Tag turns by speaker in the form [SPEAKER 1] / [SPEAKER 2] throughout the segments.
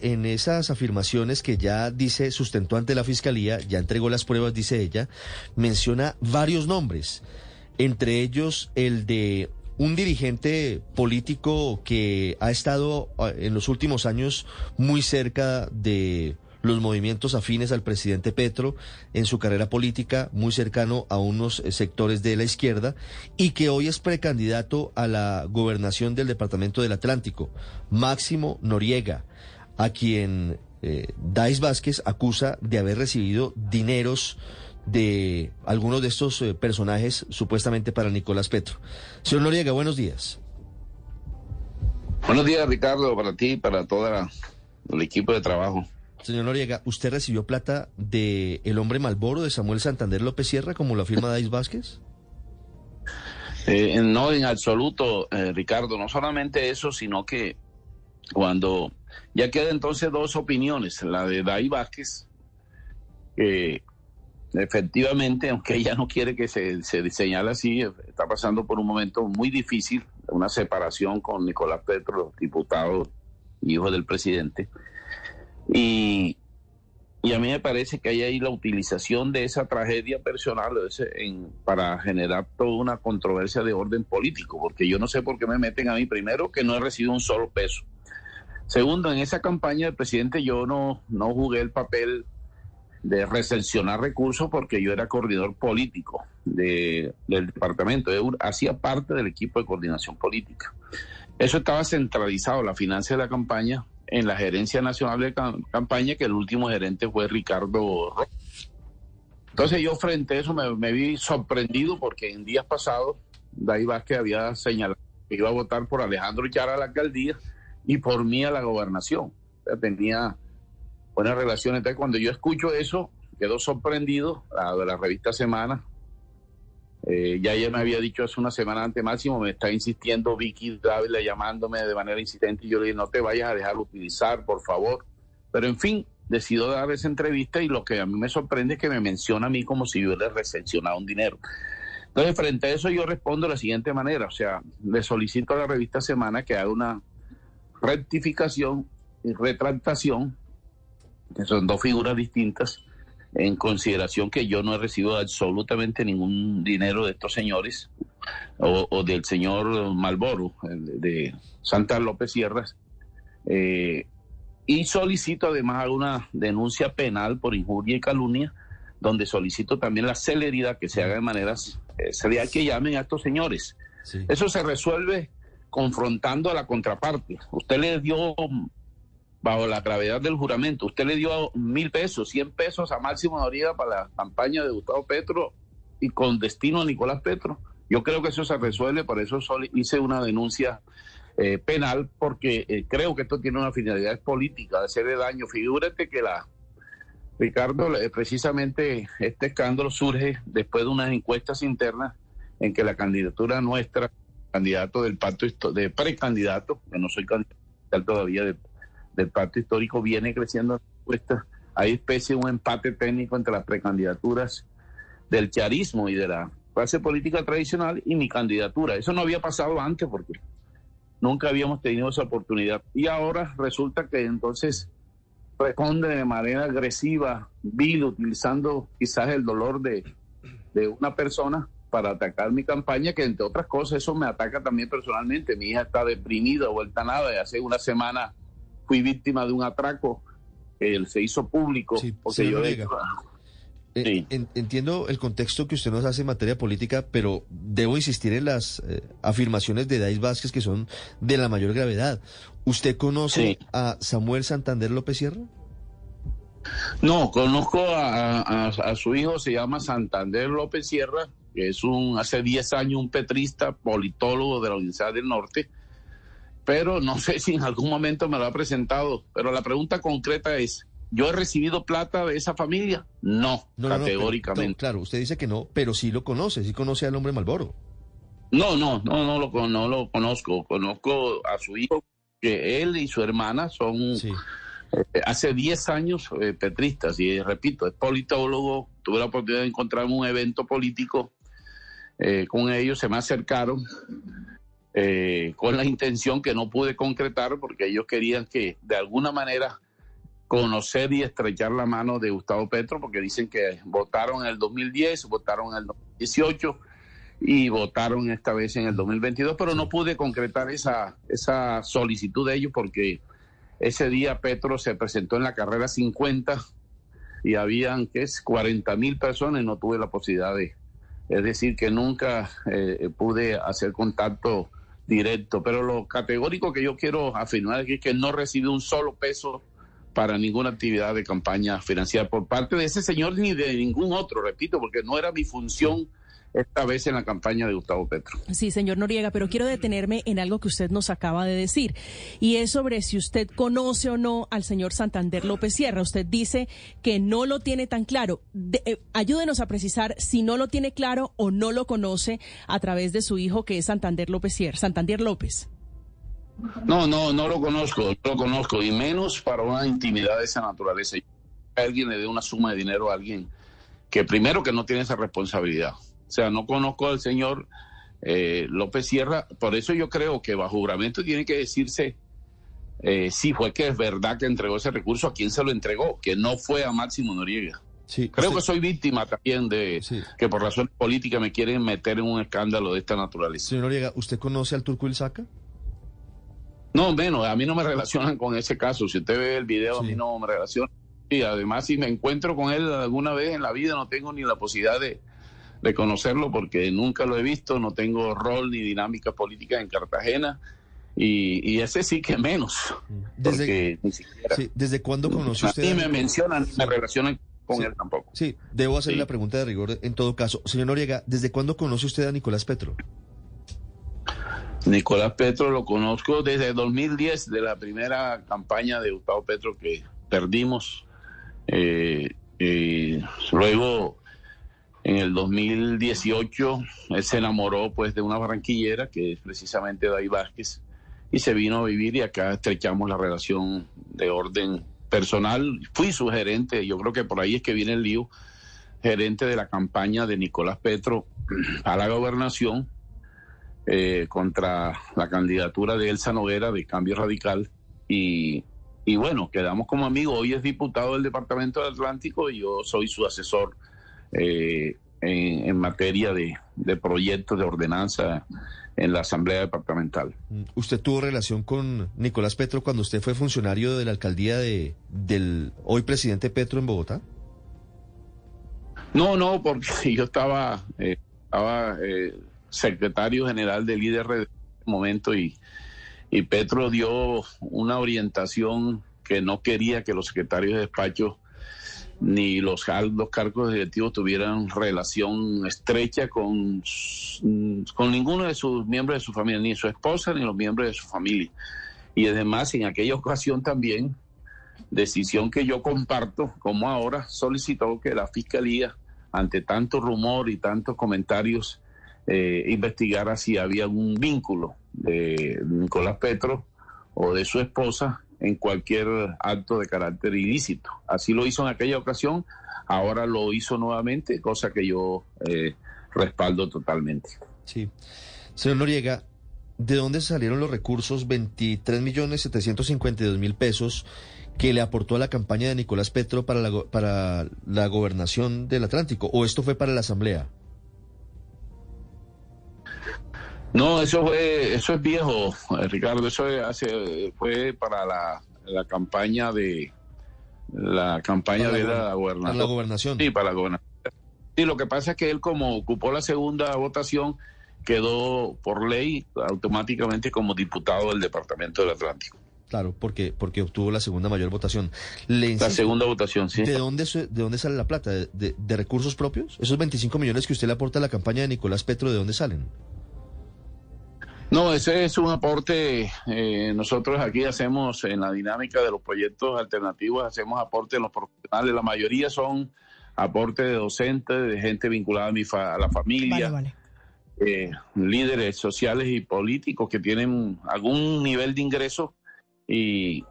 [SPEAKER 1] En esas afirmaciones que ya dice, sustentó ante la fiscalía, ya entregó las pruebas, dice ella, menciona varios nombres, entre ellos el de un dirigente político que ha estado eh, en los últimos años muy cerca de los movimientos afines al presidente Petro en su carrera política, muy cercano a unos eh, sectores de la izquierda, y que hoy es precandidato a la gobernación del Departamento del Atlántico, Máximo Noriega, a quien eh, Dais Vázquez acusa de haber recibido dineros de algunos de estos eh, personajes supuestamente para Nicolás Petro. Señor Noriega, buenos días.
[SPEAKER 2] Buenos días, Ricardo, para ti y para todo el equipo de trabajo.
[SPEAKER 1] Señor Noriega, ¿usted recibió plata de el hombre Malboro de Samuel Santander López Sierra, como lo afirma Dais Vázquez?
[SPEAKER 2] Eh, no, en absoluto, eh, Ricardo. No solamente eso, sino que cuando ya queda entonces dos opiniones, la de Dais Vázquez, que efectivamente, aunque ella no quiere que se, se así, está pasando por un momento muy difícil, una separación con Nicolás Petro, diputado, hijo del presidente. Y, a mí me parece que hay ahí la utilización de esa tragedia personal para generar toda una controversia de orden político, porque yo no sé por qué me meten a mí primero que no he recibido un solo peso. Segundo, en esa campaña del presidente yo no, no jugué el papel de recepcionar recursos porque yo era coordinador político del departamento, hacía parte del equipo de coordinación política. Eso estaba centralizado, la financia de la campaña, en la gerencia nacional de campaña, que el último gerente fue Ricardo Entonces yo frente a eso me, vi sorprendido porque en días pasados David Vázquez había señalado que iba a votar por Alejandro Chara a la alcaldía y por mí a la gobernación. tenía buenas relaciones. Entonces cuando yo escucho eso, quedo sorprendido, la la revista Semana, eh, ya ella me había dicho hace una semana antes máximo, me está insistiendo Vicky Dávila llamándome de manera insistente y yo le dije, no te vayas a dejar utilizar, por favor. Pero en fin, decido dar esa entrevista y lo que a mí me sorprende es que me menciona a mí como si yo le recepcionado un dinero. Entonces, frente a eso yo respondo de la siguiente manera, o sea, le solicito a la revista Semana que haga una rectificación y retractación, que son dos figuras distintas, en consideración que yo no he recibido absolutamente ningún dinero de estos señores o, del señor Malboro, de Santa López Sierras, eh, y solicito además una denuncia penal por injuria y calumnia, donde solicito también la celeridad que se haga de manera eh, que llamen a estos señores. Eso se resuelve confrontando a la contraparte. Usted le dio bajo la gravedad del juramento. Usted le dio mil pesos, cien pesos a Máximo Noriega para la campaña de Gustavo Petro y con destino a Nicolás Petro. Yo creo que eso se resuelve, por eso hice una denuncia eh, penal, porque eh, creo que esto tiene una finalidad política, de hacerle daño. Figúrate que la, Ricardo, eh, precisamente este escándalo surge después de unas encuestas internas en que la candidatura nuestra, candidato del pacto de precandidato, que no soy candidato todavía de del pacto histórico viene creciendo Hay especie de un empate técnico entre las precandidaturas del charismo y de la clase política tradicional y mi candidatura. Eso no había pasado antes porque nunca habíamos tenido esa oportunidad. Y ahora resulta que entonces responde de manera agresiva, vil, utilizando quizás el dolor de, de una persona para atacar mi campaña, que entre otras cosas eso me ataca también personalmente. Mi hija está deprimida, vuelta a nada, y hace una semana fui víctima de un atraco que se hizo público. porque yo
[SPEAKER 1] eh, entiendo el contexto que usted nos hace en materia política, pero debo insistir en las eh, afirmaciones de Dais Vázquez que son de la mayor gravedad. ¿Usted conoce a Samuel Santander López Sierra?
[SPEAKER 2] No, conozco a, a, su hijo, se llama Santander López Sierra, es un hace 10 años un petrista, politólogo de la Universidad del Norte, pero no sé si en algún momento me lo ha presentado. Pero la pregunta concreta es, ¿yo he recibido plata de esa familia? No, categóricamente.
[SPEAKER 1] claro, usted dice que no, pero sí lo conoce, sí conoce al hombre Malboro.
[SPEAKER 2] No, no, no, no lo, no lo conozco. Conozco a su hijo, que él y su hermana son eh, hace 10 años eh, petristas. Y repito, es politólogo. Tuve la oportunidad de encontrarme un evento político eh, con ellos, se me acercaron. con la intención que no pude concretar porque ellos querían que de alguna manera conocer y estrechar la mano de Gustavo Petro porque dicen que votaron en el 2010, votaron en el 2018 y votaron esta vez en el 2022, pero no pude concretar esa, esa solicitud de ellos porque ese día Petro se presentó en la carrera 50 y habían, que es 40 mil personas y no tuve la posibilidad de, es decir, que nunca eh, pude hacer contacto directo, pero lo categórico que yo quiero afirmar es que no recibió un solo peso para ninguna actividad de campaña financiera por parte de ese señor ni de ningún otro, repito, porque no era mi función esta vez en la campaña de Gustavo Petro.
[SPEAKER 3] Sí, señor Noriega, pero quiero detenerme en algo que usted nos acaba de decir, y es sobre si usted conoce o no al señor Santander López Sierra. Usted dice que no lo tiene tan claro. Eh, ayúdenos a precisar si no lo tiene claro o no lo conoce a través de su hijo, que es Santander López Sierra. Santander López.
[SPEAKER 2] No, no, no lo conozco, no lo conozco, y menos para una intimidad de esa naturaleza. Alguien le dé una suma de dinero a alguien que primero que no tiene esa responsabilidad sea, no conozco al señor eh, López Sierra, por eso yo creo que bajo juramento tiene que decirse eh, si fue que es verdad que entregó ese recurso, a quién se lo entregó, que no fue a Máximo Noriega. Sí, creo que soy víctima también de que por razón política me quieren meter en un escándalo de esta naturaleza.
[SPEAKER 1] Señor Noriega, ¿usted conoce al Turco Ilzaca?
[SPEAKER 2] No, menos, a mí no me relacionan con ese caso. Si usted ve el video, a mí no me relaciona. Y además, si me encuentro con él alguna vez en la vida, no tengo ni la posibilidad de, de conocerlo porque nunca lo he visto, no tengo rol ni dinámica política en Cartagena y, ese sí que menos.
[SPEAKER 1] Desde, ¿Desde cuándo conoció usted?
[SPEAKER 2] Ni me mencionan, ni me relacionan con él tampoco.
[SPEAKER 1] Sí, debo hacer la pregunta de rigor en todo caso. Señor Noriega, ¿desde cuándo conoce usted a Nicolás Petro?
[SPEAKER 2] Nicolás Petro lo conozco desde 2010, de la primera campaña de Gustavo Petro que perdimos. Eh, luego en el 2018 él se enamoró pues de una barranquillera que es precisamente David Vázquez y se vino a vivir y acá estrechamos la relación de orden personal. Fui su gerente, yo creo que por ahí es que viene el lío, gerente de la campaña de Nicolás Petro a la gobernación eh, contra la candidatura de Elsa Noguera de Cambio Radical y, y bueno, quedamos como amigos. Hoy es diputado del Departamento del Atlántico y yo soy su asesor eh, en, materia de, proyectos de ordenanza en la Asamblea Departamental.
[SPEAKER 1] Mm, ¿Usted tuvo relación con Nicolás Petro cuando usted fue funcionario de la alcaldía de, del hoy presidente Petro en Bogotá?
[SPEAKER 2] No, no, porque yo estaba, eh, estaba eh, secretario general del líder de momento y, y Petro dio una orientación que no quería que los secretarios de despacho ni los cargos directivos tuvieran relación estrecha con, con ninguno de sus miembros de su familia, ni su esposa ni los miembros de su familia. Y además, en aquella ocasión también, decisión que yo comparto, como ahora, solicitó que la Fiscalía, ante tanto rumor y tantos comentarios, eh, investigara si había algún vínculo de Nicolás Petro o de su esposa en cualquier acto de carácter ilícito. Así lo hizo en aquella ocasión, ahora lo hizo nuevamente, cosa que yo eh, respaldo totalmente.
[SPEAKER 1] Sí. Señor Noriega, ¿de dónde salieron los recursos 23 millones 752 mil pesos que le aportó a la campaña de Nicolás Petro para la, para la gobernación del Atlántico? ¿O esto fue para la Asamblea?
[SPEAKER 2] No, eso fue, eso es viejo, eh, Ricardo. Eso hace, fue para la, campaña de la campaña de la, gobernación.
[SPEAKER 1] Para la gobernación.
[SPEAKER 2] Sí, para la gobernación. Sí, lo que pasa es que él como ocupó la segunda votación quedó por ley automáticamente como diputado del Departamento del Atlántico.
[SPEAKER 1] Claro, porque porque obtuvo la segunda mayor votación.
[SPEAKER 2] la segunda votación, sí.
[SPEAKER 1] ¿De dónde, de dónde sale la plata? ¿De, de recursos propios? ¿Esos 25 millones que usted le aporta a la campaña de Nicolás Petro, de dónde salen?
[SPEAKER 2] No, ese es un aporte. Eh, nosotros aquí hacemos en la dinámica de los proyectos alternativos, hacemos aportes en los profesionales. La mayoría son aportes de docentes, de gente vinculada a, mi a la familia, eh, líderes sociales y políticos que tienen algún nivel de ingreso y,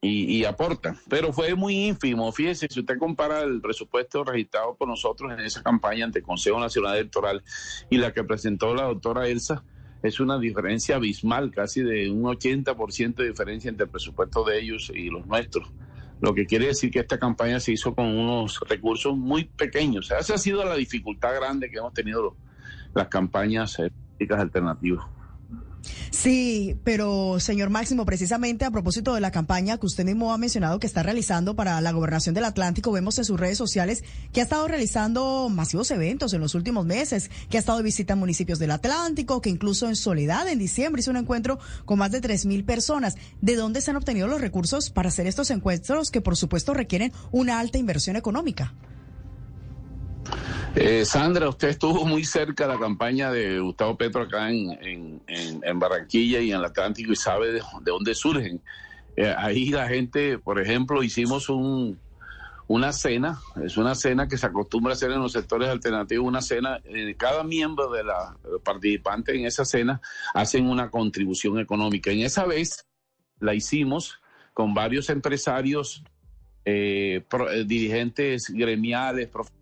[SPEAKER 2] y, aportan. Pero fue muy ínfimo. Fíjese, si usted compara el presupuesto registrado por nosotros en esa campaña ante el Consejo Nacional Electoral y la que presentó la doctora Elsa, es una diferencia abismal, casi de un 80% de diferencia entre el presupuesto de ellos y los nuestros. Lo que quiere decir que esta campaña se hizo con unos recursos muy pequeños. esa ha sido la dificultad grande que hemos tenido las campañas políticas alternativas.
[SPEAKER 4] Sí, pero señor Máximo, precisamente a propósito de la campaña que usted mismo ha mencionado que está realizando para la gobernación del Atlántico, vemos en sus redes sociales que ha estado realizando masivos eventos en los últimos meses, que ha estado de visita a municipios del Atlántico, que incluso en Soledad en diciembre hizo un encuentro con más de tres mil personas. ¿De dónde se han obtenido los recursos para hacer estos encuentros que por supuesto requieren una alta inversión económica?
[SPEAKER 2] Eh, Sandra, usted estuvo muy cerca de la campaña de Gustavo Petro acá en, en, Barranquilla y en el Atlántico y sabe de, dónde surgen. Eh, ahí la gente, por ejemplo, hicimos un, una cena, es una cena que se acostumbra a hacer en los sectores alternativos, una cena, eh, cada miembro de la participante en esa cena hacen una contribución económica. En esa vez la hicimos con varios empresarios, dirigentes gremiales, profesionales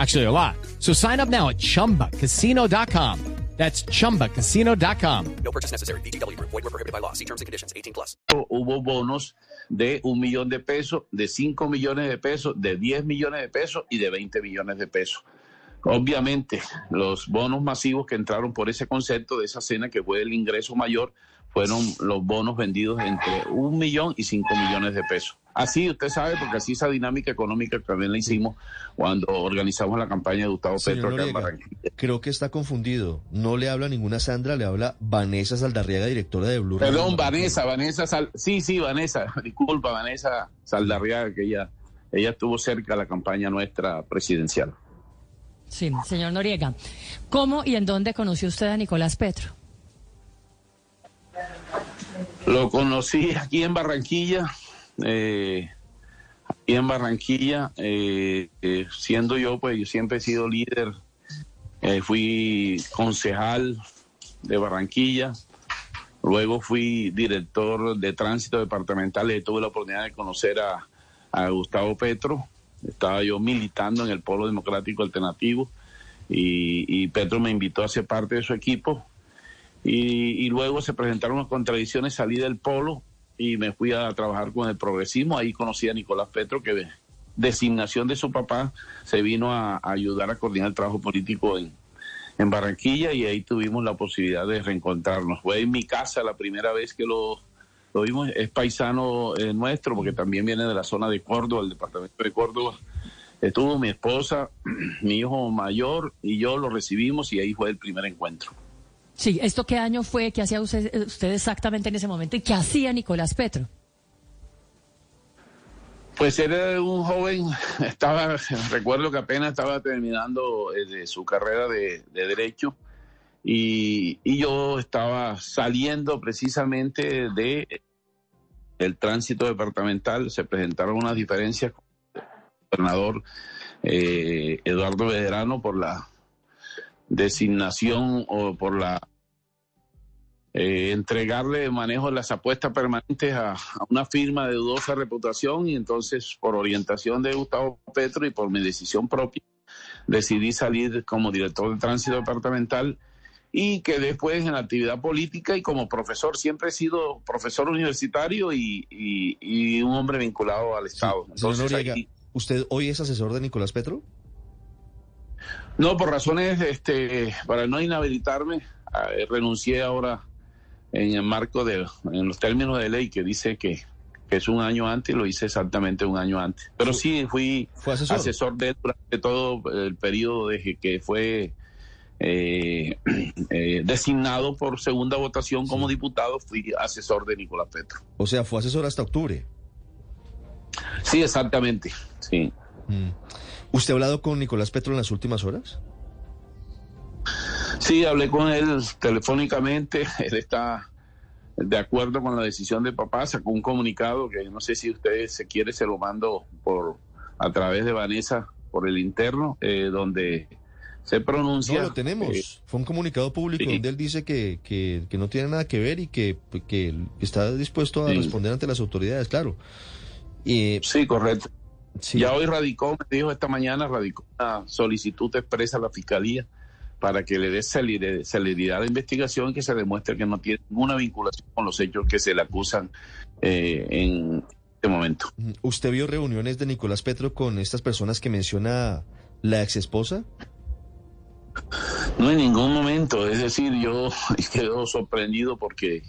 [SPEAKER 5] Actually, a lot. So sign up now at chumbacasino.com. That's chumbacasino.com. No purchase necessary. BGW. Void were prohibited by law. See terms and conditions 18 plus.
[SPEAKER 2] Hubo bonos de un millón de pesos, de 5 millones de pesos, de 10 millones de pesos y de 20 millones de pesos. Obviamente, los bonos masivos que entraron por ese concepto de esa cena, que fue el ingreso mayor, fueron los bonos vendidos entre un millón y cinco millones de pesos. Así, usted sabe, porque así esa dinámica económica también la hicimos cuando organizamos la campaña de Gustavo Petro acá en Barranquilla.
[SPEAKER 1] Creo que está confundido. No le habla ninguna Sandra, le habla Vanessa Saldarriaga, directora de Blue
[SPEAKER 2] Perdón, Vanessa, Vanessa Sal... Sí, sí, Vanessa. Disculpa, Vanessa Saldarriaga, que ella, ella estuvo cerca de la campaña nuestra presidencial.
[SPEAKER 6] Sí, señor Noriega. ¿Cómo y en dónde conoció usted a Nicolás Petro?
[SPEAKER 2] Lo conocí aquí en Barranquilla, eh, aquí en Barranquilla, eh, eh, siendo yo, pues yo siempre he sido líder, fui concejal de Barranquilla, luego fui director de tránsito departamental y tuve la oportunidad de conocer a, Gustavo Petro, estaba yo militando en el Polo Democrático Alternativo y Petro me invitó a ser parte de su equipo y, luego se presentaron unas contradicciones, salí del polo y me fui a trabajar con el progresismo. Ahí conocí a Nicolás Petro, que de designación de su papá se vino a, ayudar a coordinar el trabajo político en, Barranquilla y ahí tuvimos la posibilidad de reencontrarnos. Fue en mi casa la primera vez que lo, lo vimos. Es paisano eh, nuestro porque también viene de la zona de Córdoba, el departamento de Córdoba. Estuvo mi esposa, mi hijo mayor y yo lo recibimos y ahí fue el primer encuentro.
[SPEAKER 6] Sí, ¿esto qué año fue? ¿Qué hacía usted, exactamente en ese momento? ¿Y qué hacía Nicolás Petro?
[SPEAKER 2] Pues era un joven, estaba, recuerdo que apenas estaba terminando eh, su carrera de, Derecho y, yo estaba saliendo precisamente de el tránsito departamental, se presentaron unas diferencias con el gobernador eh, Eduardo Vedrano por la designación o por la eh, entregarle manejo de las apuestas permanentes a, una firma de dudosa reputación y entonces por orientación de Gustavo Petro y por mi decisión propia decidí salir como director de tránsito departamental y que después en la actividad política y como profesor siempre he sido profesor universitario y, un hombre vinculado al Estado.
[SPEAKER 1] ¿Usted hoy es asesor de Nicolás Petro?
[SPEAKER 2] No, por razones, este, para no inhabilitarme, eh, renuncié ahora en el marco de, en los términos de ley que dice que, que es un año antes, lo hice exactamente un año antes. Pero sí, fui asesor? de él durante todo el periodo de que fue eh, eh, designado por segunda votación como diputado, fui asesor de Nicolás Petro.
[SPEAKER 1] O sea, fue asesor hasta octubre.
[SPEAKER 2] Sí, exactamente, sí.
[SPEAKER 1] Mm. ¿Usted ha hablado con Nicolás Petro en las últimas horas?
[SPEAKER 2] Sí, hablé con él telefónicamente. Él está de acuerdo con la decisión de papá. Sacó un comunicado que no sé si usted se quiere, se lo mando por a través de Vanessa por el interno, eh, donde se pronuncia.
[SPEAKER 1] No, lo tenemos. Eh, Fue un comunicado público donde él dice que, que, no tiene nada que ver y que, que está dispuesto a responder ante las autoridades, claro.
[SPEAKER 2] Sí, correcto. Ya hoy radicó, me dijo esta mañana, radicó una solicitud expresa a la fiscalía para que le dé celeridad a la investigación y que se demuestre que no tiene ninguna vinculación con los hechos que se le acusan eh, en este momento.
[SPEAKER 1] ¿Usted vio reuniones de Nicolás Petro con estas personas que menciona la ex esposa?
[SPEAKER 2] No en ningún momento, es decir, yo quedo sorprendido porque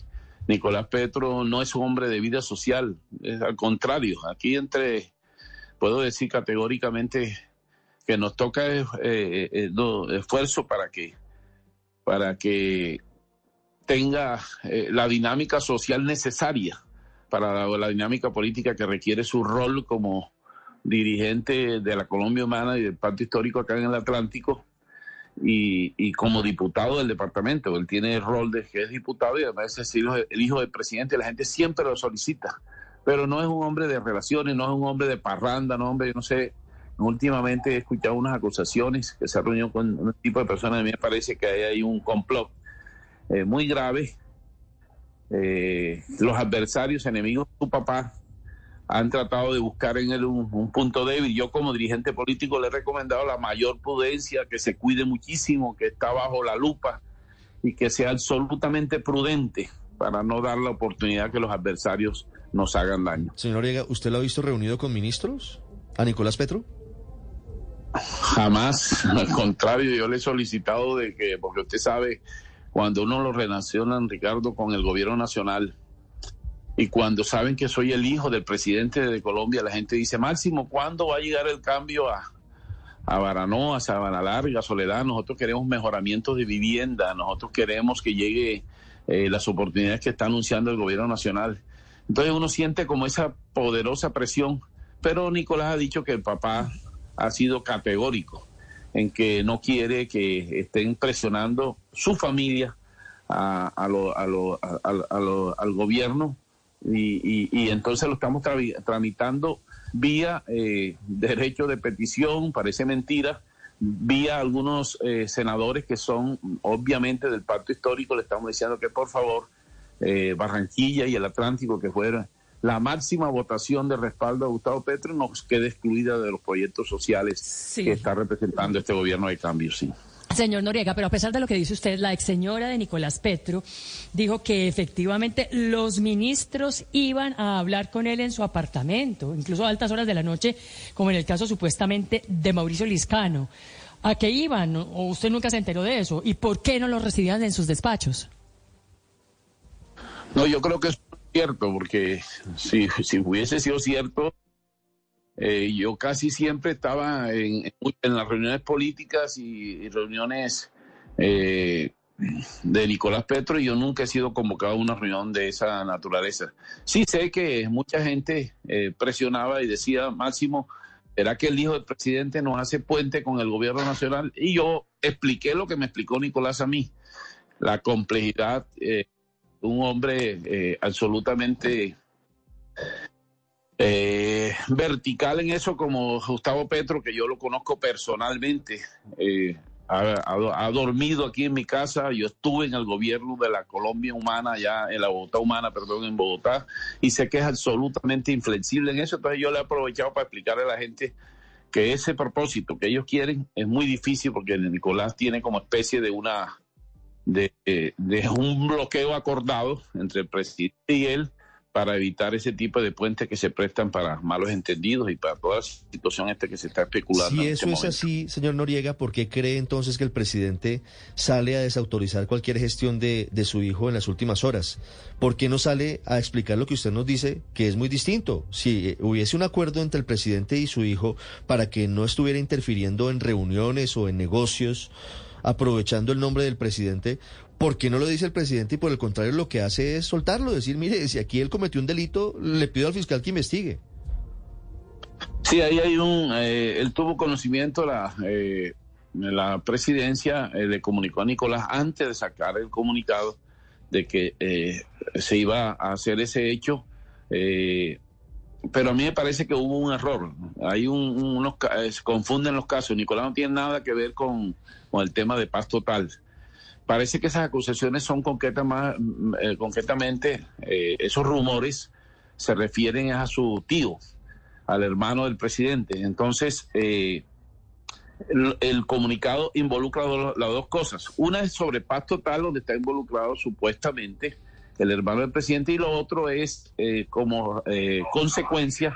[SPEAKER 2] Nicolás Petro no es un hombre de vida social, es al contrario, aquí entre, puedo decir categóricamente, que nos toca eh, eh, esfuerzo para que, para que tenga eh, la dinámica social necesaria para la, dinámica política que requiere su rol como dirigente de la Colombia Humana y del Pacto Histórico acá en el Atlántico y, y, como diputado del departamento. Él tiene el rol de que es diputado y además es el hijo, el hijo del presidente. La gente siempre lo solicita, pero no es un hombre de relaciones, no es un hombre de parranda, no hombre, no sé, Últimamente he escuchado unas acusaciones que se ha reunido con un tipo de personas. A mí me parece que hay un complot eh, muy grave. Eh, los adversarios, enemigos de tu papá, han tratado de buscar en él un, punto débil. Yo como dirigente político le he recomendado la mayor prudencia, que se cuide muchísimo, que está bajo la lupa y que sea absolutamente prudente para no dar la oportunidad que los adversarios nos hagan daño.
[SPEAKER 1] Señor Oriega, ¿usted lo ha visto reunido con ministros? ¿A Nicolás Petro?
[SPEAKER 2] Jamás, al contrario, yo le he solicitado de que, porque usted sabe, cuando uno lo relaciona, Ricardo, con el gobierno nacional, y cuando saben que soy el hijo del presidente de Colombia, la gente dice, Máximo, ¿cuándo va a llegar el cambio a, a Baranoa, a Sabana Larga, Soledad? Nosotros queremos mejoramientos de vivienda, nosotros queremos que llegue eh, las oportunidades que está anunciando el gobierno nacional. Entonces uno siente como esa poderosa presión, pero Nicolás ha dicho que el papá ha sido categórico en que no quiere que estén presionando su familia a, al gobierno. Y, entonces lo estamos tramitando vía eh, derecho de petición, parece mentira, vía algunos eh, senadores que son obviamente del pacto histórico, le estamos diciendo que por favor eh, Barranquilla y el Atlántico que fueran la máxima votación de respaldo a Gustavo Petro nos quede excluida de los proyectos sociales que está representando este gobierno de cambio, sí.
[SPEAKER 6] Señor Noriega, pero a pesar de lo que dice usted, la ex señora de Nicolás Petro dijo que efectivamente los ministros iban a hablar con él en su apartamento, incluso a altas horas de la noche, como en el caso supuestamente de Mauricio Liscano. ¿A qué iban? ¿O usted nunca se enteró de eso? ¿Y por qué no los recibían en sus despachos?
[SPEAKER 2] No, yo creo que es cierto, porque si, si hubiese sido cierto, eh, yo casi siempre estaba en, en las reuniones políticas y, reuniones eh, de Nicolás Petro y yo nunca he sido convocado a una reunión de esa naturaleza. Sí sé que mucha gente eh, presionaba y decía, Máximo, ¿será que el hijo del presidente nos hace puente con el gobierno nacional? Y yo expliqué lo que me explicó Nicolás a mí, la complejidad un hombre eh, absolutamente eh, vertical en eso como Gustavo Petro, que yo lo conozco personalmente. Eh, ha, dormido aquí en mi casa. Yo estuve en el gobierno de la Colombia Humana, ya en la Bogotá Humana, perdón, en Bogotá, y sé que es absolutamente inflexible en eso. Entonces yo le he aprovechado para explicarle a la gente que ese propósito que ellos quieren es muy difícil porque Nicolás tiene como especie de una de, un bloqueo acordado entre el presidente y él para evitar ese tipo de puentes que se prestan para malos entendidos y para toda la situación esta que se está especulando.
[SPEAKER 1] Si
[SPEAKER 2] en
[SPEAKER 1] eso
[SPEAKER 2] este
[SPEAKER 1] es así, señor Noriega, ¿por qué cree entonces que el presidente sale a desautorizar cualquier gestión de, de su hijo en las últimas horas? ¿Por qué no sale a explicar lo que usted nos dice, que es muy distinto? Si eh, hubiese un acuerdo entre el presidente y su hijo para que no estuviera interfiriendo en reuniones o en negocios, aprovechando el nombre del presidente, ¿por qué no lo dice el presidente y por el contrario lo que hace es soltarlo? Decir, mire, si aquí él cometió un delito, le pido al fiscal que investigue.
[SPEAKER 2] Sí, ahí hay un, eh, él tuvo conocimiento, la, eh, la presidencia eh, le comunicó a Nicolás antes de sacar el comunicado de que eh, se iba a hacer ese hecho, eh, pero a mí me parece que hubo un error. Hay un, unos, eh, se confunden los casos. Nicolás no tiene nada que ver con, con el tema de paz total. Parece que esas acusaciones son concretas más, mm, eh, concretamente, eh, esos rumores se refieren a su tío, al hermano del presidente. Entonces, eh, el, comunicado involucra las dos cosas. Una es sobre paz total, donde está involucrado supuestamente el hermano del presidente, y lo otro es eh, como eh, consecuencia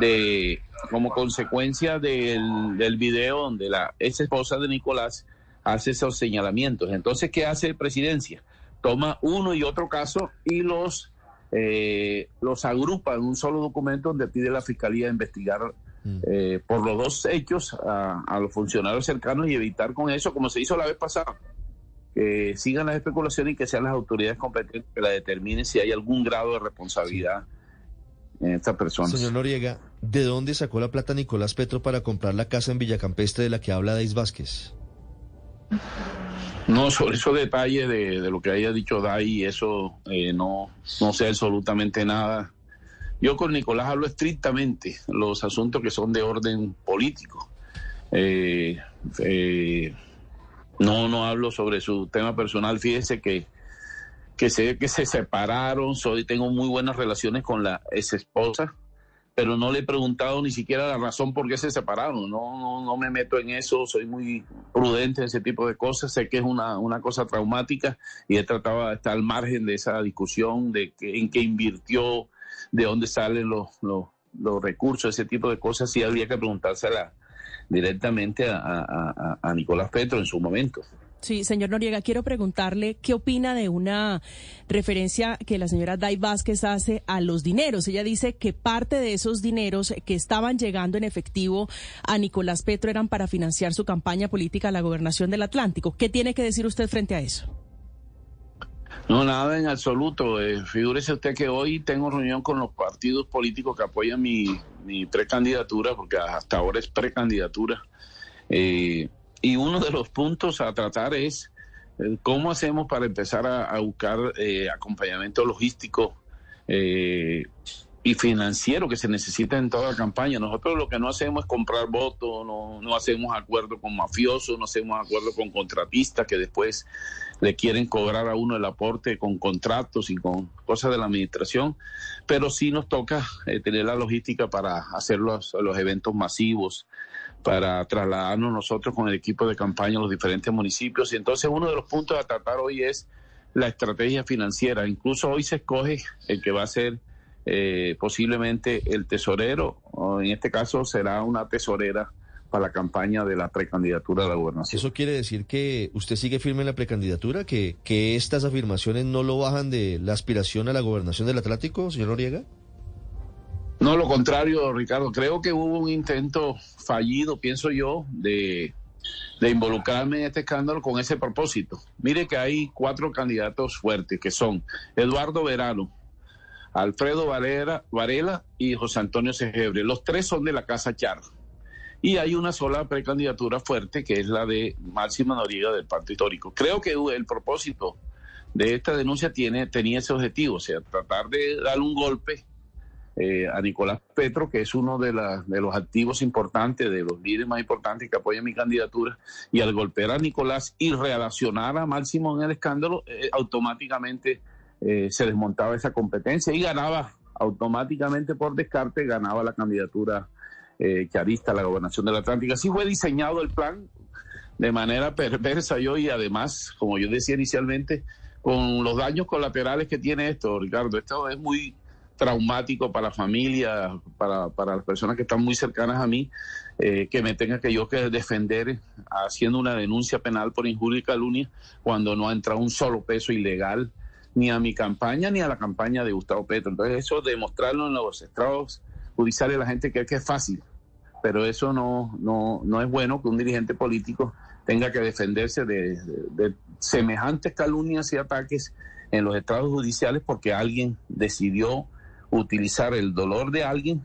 [SPEAKER 2] de como consecuencia del, del video donde la ex esposa de Nicolás hace esos señalamientos. Entonces, ¿qué hace presidencia? Toma uno y otro caso y los eh, los agrupa en un solo documento donde pide la fiscalía investigar eh, por los dos hechos a, a los funcionarios cercanos y evitar con eso, como se hizo la vez pasada, sigan las especulaciones y que sean las autoridades competentes que la determinen si hay algún grado de responsabilidad en estas personas.
[SPEAKER 1] Señor Noriega, ¿de dónde sacó la plata Nicolás Petro para comprar la casa en Villacampestre de la que habla Deis Vázquez?
[SPEAKER 2] No, sobre esos detalles de, de lo que haya dicho Dai, eso eh, no, no sé absolutamente nada. Yo con Nicolás hablo estrictamente los asuntos que son de orden político. Eh, eh, no, no hablo sobre su tema personal. Fíjese que, sé que se separaron, soy, tengo muy buenas relaciones con la ex esposa, pero no le he preguntado ni siquiera la razón por qué se separaron. No, no, no me meto en eso, soy muy prudente en ese tipo de cosas. Sé que es una, una cosa traumática y he tratado de estar al margen de esa discusión de en qué invirtió, de dónde salen los, los, los recursos, ese tipo de cosas. Sí habría que preguntársela directamente a, Nicolás Petro en su momento.
[SPEAKER 3] Sí, señor Noriega, quiero preguntarle qué opina de una referencia que la señora Day Vázquez hace a los dineros. Ella dice que parte de esos dineros que estaban llegando en efectivo a Nicolás Petro eran para financiar su campaña política a la gobernación del Atlántico. ¿Qué tiene que decir usted frente a eso?
[SPEAKER 2] No, nada en absoluto. Eh, figúrese usted que hoy tengo reunión con los partidos políticos que apoyan mi, precandidatura, porque hasta ahora es precandidatura. Eh, y uno de los puntos a tratar es eh, cómo hacemos para empezar a, buscar eh, acompañamiento logístico y financiero que se necesita en toda la campaña. Nosotros lo que no hacemos es comprar votos, no, no hacemos acuerdo con mafiosos, no hacemos acuerdo con contratistas que después le quieren cobrar a uno el aporte con contratos y con cosas de la administración, pero sí nos toca eh, tener la logística para hacer los, eventos masivos, para trasladarnos nosotros con el equipo de campaña a los diferentes municipios. Y entonces uno de los puntos a tratar hoy es la estrategia financiera. Incluso hoy se escoge el que va a ser eh, posiblemente el tesorero, o en este caso será una tesorera para la campaña de la precandidatura a la gobernación.
[SPEAKER 1] ¿Eso quiere decir que usted sigue firme en la precandidatura? ¿Que, que estas afirmaciones no lo bajan de la aspiración a la gobernación del Atlántico, señor Noriega?
[SPEAKER 2] No, lo contrario, Ricardo. Creo que hubo un intento fallido, pienso yo, de, de involucrarme en este escándalo con ese propósito. Mire que hay cuatro candidatos fuertes, que son Eduardo Verano, Alfredo Varela, Varela y José Antonio Segebre. Los tres son de la Casa Char. Y hay una sola precandidatura fuerte, que es la de Máxima Noriega del Pacto Histórico. Creo que el propósito de esta denuncia tiene, tenía ese objetivo, o sea, tratar de dar un golpe eh, a Nicolás Petro, que es uno de, de los activos importantes, de los líderes más importantes que apoyan mi candidatura, y al golpear a Nicolás y relacionar a Máximo en el escándalo, eh, automáticamente eh, se desmontaba esa competencia y ganaba automáticamente por descarte, ganaba la candidatura eh, charista a la gobernación del Atlántico. Así fue diseñado el plan de manera perversa yo y además, como yo decía inicialmente, con los daños colaterales que tiene esto, Ricardo. Esto es muy traumático para la familia, para, para las personas que están muy cercanas a mí, eh, que me tenga que yo que defender haciendo una denuncia penal por injuria y calumnia cuando no ha entrado un solo peso ilegal ni a mi campaña ni a la campaña de Gustavo Petro. Entonces eso demostrarlo en los estrados judiciales la gente cree que es fácil, pero eso no, no, no es bueno que un dirigente político tenga que defenderse de, de, de semejantes calumnias y ataques en los estrados judiciales porque alguien decidió utilizar el dolor de alguien